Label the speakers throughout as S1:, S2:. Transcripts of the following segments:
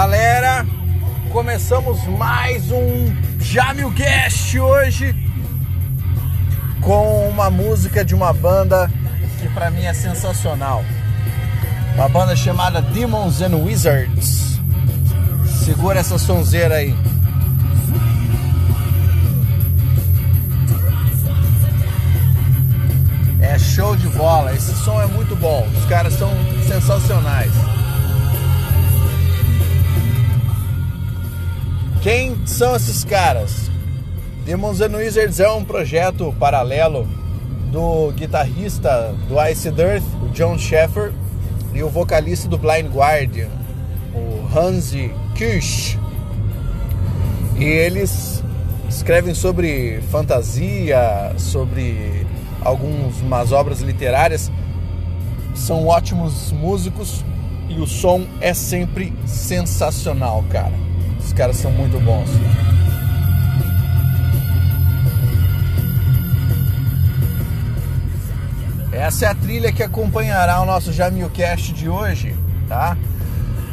S1: Galera, começamos mais um Jamilcast hoje com uma música de uma banda que para mim é sensacional. Uma banda chamada Demons and Wizards. Segura essa sonzeira aí. É show de bola, esse som é muito bom, os caras são sensacionais. Quem são esses caras? Demons and Wizards é um projeto paralelo do guitarrista do Ice Dirt, o John Sheffer, e o vocalista do Blind Guardian, o Hansi Kirsch. E eles escrevem sobre fantasia, sobre algumas obras literárias. São ótimos músicos e o som é sempre sensacional, cara. Os caras são muito bons. Essa é a trilha que acompanhará o nosso Jamilcast de hoje, tá?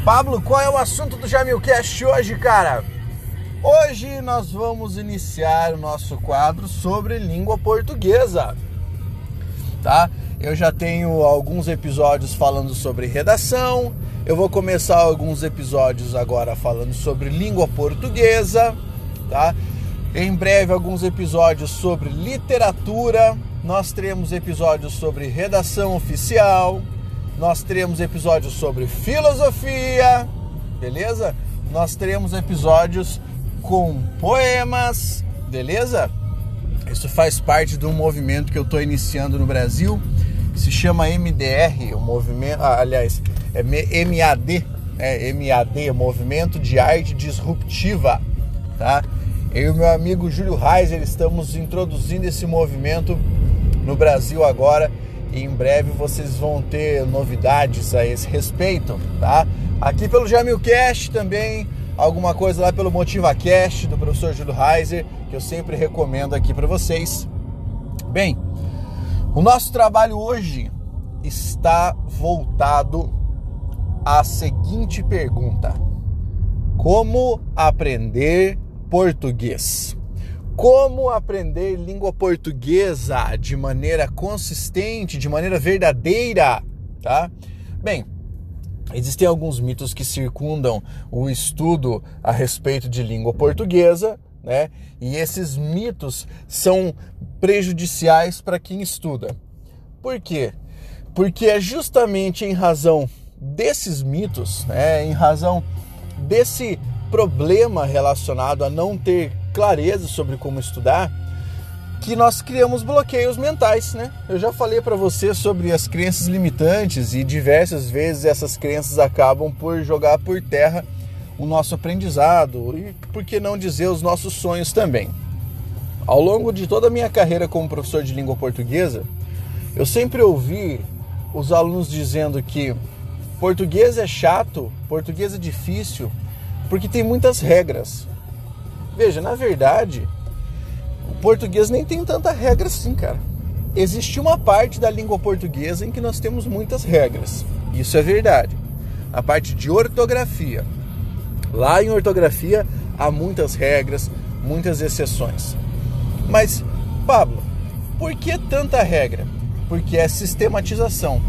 S1: Pablo, qual é o assunto do Jamilcast hoje, cara? Hoje nós vamos iniciar o nosso quadro sobre língua portuguesa, tá? Eu já tenho alguns episódios falando sobre redação, eu vou começar alguns episódios agora falando sobre língua portuguesa, tá? Em breve alguns episódios sobre literatura, nós teremos episódios sobre redação oficial, nós teremos episódios sobre filosofia, beleza? Nós teremos episódios com poemas, beleza? Isso faz parte de um movimento que eu estou iniciando no Brasil, se chama MDR, o movimento, ah, aliás, é MAD, é MAD, Movimento de Arte Disruptiva, tá? Eu e meu amigo Júlio Reiser estamos introduzindo esse movimento no Brasil agora e em breve vocês vão ter novidades a esse respeito, tá? Aqui pelo Jamilcast também, alguma coisa lá pelo MotivaCast do professor Júlio Reiser, que eu sempre recomendo aqui para vocês. Bem, o nosso trabalho hoje está voltado a seguinte pergunta: Como aprender português? Como aprender língua portuguesa de maneira consistente, de maneira verdadeira, tá? Bem, existem alguns mitos que circundam o estudo a respeito de língua portuguesa, né? E esses mitos são prejudiciais para quem estuda. Por quê? Porque é justamente em razão desses mitos, né, em razão desse problema relacionado a não ter clareza sobre como estudar, que nós criamos bloqueios mentais, né? Eu já falei para você sobre as crenças limitantes e diversas vezes essas crenças acabam por jogar por terra o nosso aprendizado e por que não dizer os nossos sonhos também. Ao longo de toda a minha carreira como professor de língua portuguesa, eu sempre ouvi os alunos dizendo que Português é chato, português é difícil, porque tem muitas regras. Veja, na verdade, o português nem tem tanta regra assim, cara. Existe uma parte da língua portuguesa em que nós temos muitas regras. Isso é verdade. A parte de ortografia. Lá em ortografia há muitas regras, muitas exceções. Mas, Pablo, por que tanta regra? Porque é sistematização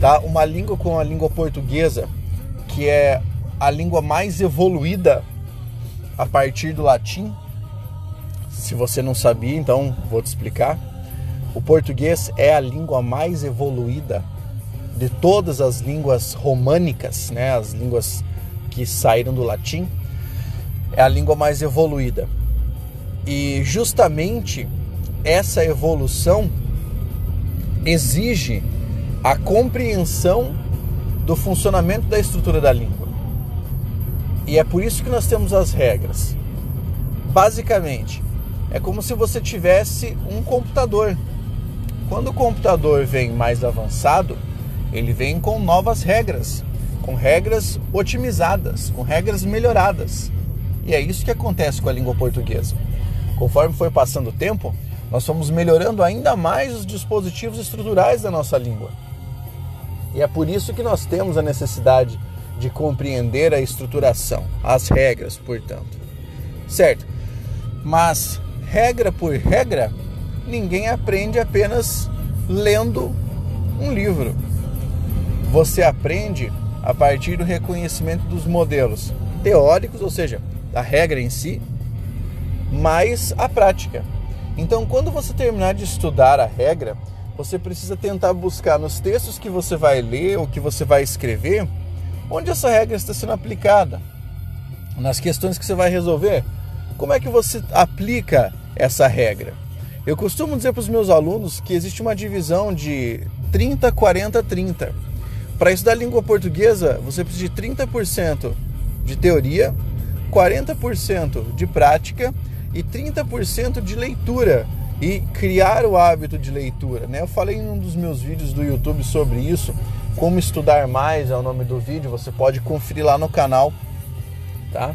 S1: tá? Uma língua como a língua portuguesa, que é a língua mais evoluída a partir do latim. Se você não sabia, então vou te explicar. O português é a língua mais evoluída de todas as línguas românicas, né? As línguas que saíram do latim. É a língua mais evoluída. E justamente essa evolução exige a compreensão do funcionamento da estrutura da língua. E é por isso que nós temos as regras. Basicamente, é como se você tivesse um computador. Quando o computador vem mais avançado, ele vem com novas regras, com regras otimizadas, com regras melhoradas. E é isso que acontece com a língua portuguesa. Conforme foi passando o tempo, nós fomos melhorando ainda mais os dispositivos estruturais da nossa língua. E é por isso que nós temos a necessidade de compreender a estruturação, as regras, portanto. Certo? Mas regra por regra, ninguém aprende apenas lendo um livro. Você aprende a partir do reconhecimento dos modelos teóricos, ou seja, da regra em si, mais a prática. Então, quando você terminar de estudar a regra, você precisa tentar buscar nos textos que você vai ler ou que você vai escrever, onde essa regra está sendo aplicada. Nas questões que você vai resolver, como é que você aplica essa regra? Eu costumo dizer para os meus alunos que existe uma divisão de 30, 40, 30. Para estudar língua portuguesa, você precisa de 30% de teoria, 40% de prática e 30% de leitura e criar o hábito de leitura. Né? Eu falei em um dos meus vídeos do YouTube sobre isso, como estudar mais é o nome do vídeo, você pode conferir lá no canal, tá?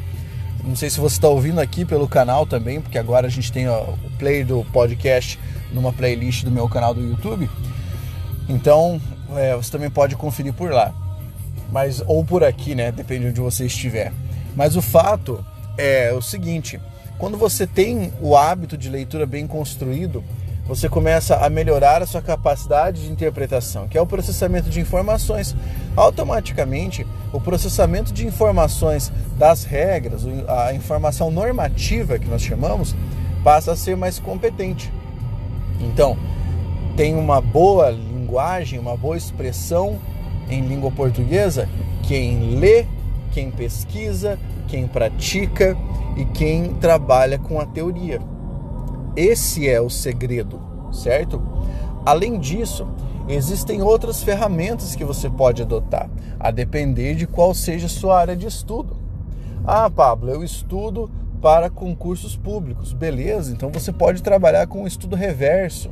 S1: Não sei se você está ouvindo aqui pelo canal também, porque agora a gente tem ó, o play do podcast numa playlist do meu canal do YouTube. Então é, você também pode conferir por lá, mas ou por aqui, né? Depende de onde você estiver. Mas o fato é o seguinte: quando você tem o hábito de leitura bem construído, você começa a melhorar a sua capacidade de interpretação, que é o processamento de informações. Automaticamente, o processamento de informações das regras, a informação normativa que nós chamamos, passa a ser mais competente. Então, tem uma boa linguagem, uma boa expressão em língua portuguesa quem lê, quem pesquisa, quem pratica e quem trabalha com a teoria. Esse é o segredo, certo? Além disso, existem outras ferramentas que você pode adotar, a depender de qual seja a sua área de estudo. Ah, Pablo, eu estudo para concursos públicos. Beleza, então você pode trabalhar com o estudo reverso.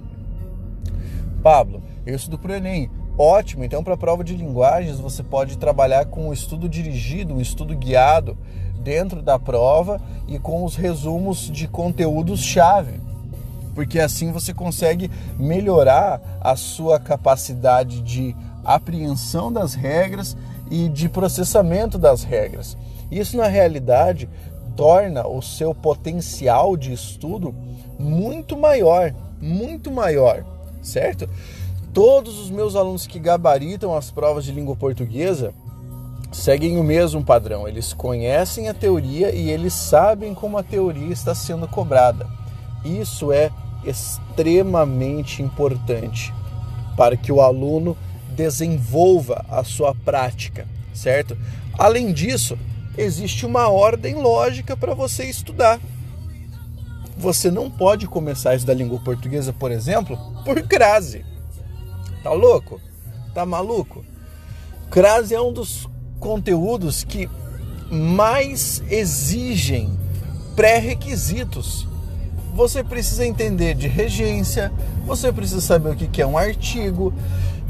S1: Pablo, eu estudo para o Enem. Ótimo, então para a prova de linguagens você pode trabalhar com o estudo dirigido, um estudo guiado dentro da prova e com os resumos de conteúdos-chave. Porque assim você consegue melhorar a sua capacidade de apreensão das regras e de processamento das regras. Isso, na realidade, torna o seu potencial de estudo muito maior, muito maior, certo? Todos os meus alunos que gabaritam as provas de língua portuguesa seguem o mesmo padrão. Eles conhecem a teoria e eles sabem como a teoria está sendo cobrada. Isso é extremamente importante para que o aluno desenvolva a sua prática, certo? Além disso, existe uma ordem lógica para você estudar. Você não pode começar a estudar língua portuguesa, por exemplo, por crase. Tá louco? Tá maluco? Crase é um dos conteúdos que mais exigem pré-requisitos. Você precisa entender de regência, você precisa saber o que é um artigo,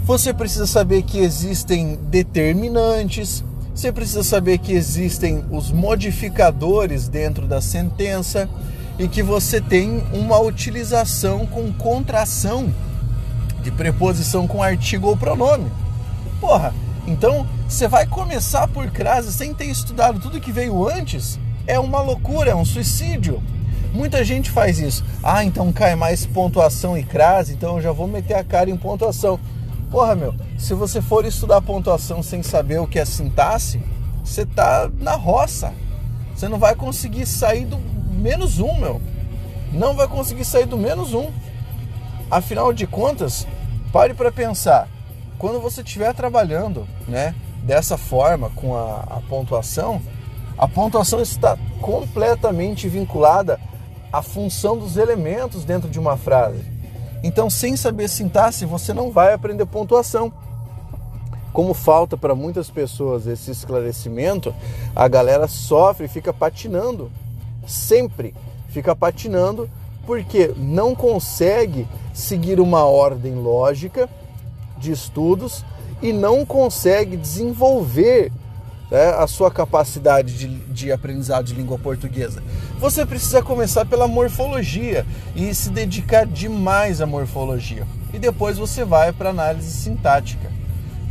S1: você precisa saber que existem determinantes, você precisa saber que existem os modificadores dentro da sentença e que você tem uma utilização com contração de preposição com artigo ou pronome. Porra, então você vai começar por crase sem ter estudado tudo que veio antes? É uma loucura, é um suicídio. Muita gente faz isso. Ah, então cai mais pontuação e crase, então eu já vou meter a cara em pontuação. Porra, meu, se você for estudar pontuação sem saber o que é sintaxe, você tá na roça. Você não vai conseguir sair do menos um, meu. Não vai conseguir sair do menos um. Afinal de contas, Pare para pensar. Quando você estiver trabalhando, né, dessa forma com a, a pontuação, a pontuação está completamente vinculada à função dos elementos dentro de uma frase. Então, sem saber sintaxe, você não vai aprender pontuação. Como falta para muitas pessoas esse esclarecimento, a galera sofre fica patinando. Sempre fica patinando porque não consegue seguir uma ordem lógica de estudos e não consegue desenvolver né, a sua capacidade de, de aprendizado de língua portuguesa. Você precisa começar pela morfologia e se dedicar demais à morfologia. E depois você vai para análise sintática.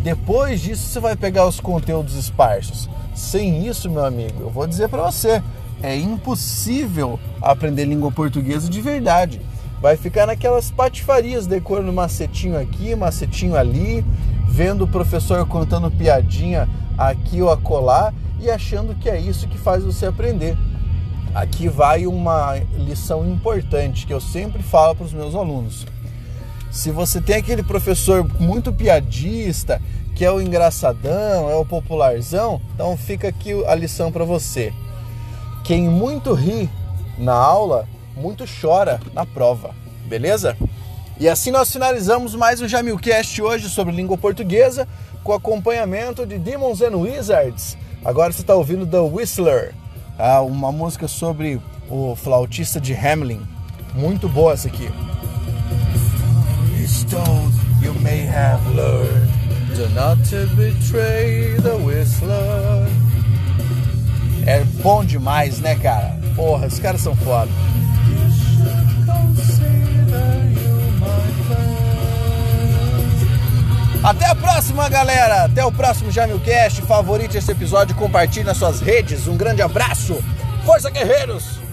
S1: Depois disso, você vai pegar os conteúdos esparsos. Sem isso, meu amigo, eu vou dizer para você, é impossível aprender língua portuguesa de verdade. Vai ficar naquelas patifarias, decorando macetinho aqui, macetinho ali, vendo o professor contando piadinha aqui ou acolá e achando que é isso que faz você aprender. Aqui vai uma lição importante que eu sempre falo para os meus alunos. Se você tem aquele professor muito piadista, que é o engraçadão, é o popularzão, então fica aqui a lição para você. Quem muito ri na aula, muito chora na prova, beleza? E assim nós finalizamos mais um Jamilcast hoje sobre língua portuguesa, com acompanhamento de Demons and Wizards. Agora você está ouvindo The Whistler, ah, uma música sobre o flautista de Hamlin. Muito boa essa aqui. Stone, you may have learned do not to betray the whistler. É bom demais, né, cara? Porra, os caras são foda. Até a próxima, galera! Até o próximo Jamilcast. Favorite esse episódio, compartilhe nas suas redes. Um grande abraço. Força, guerreiros!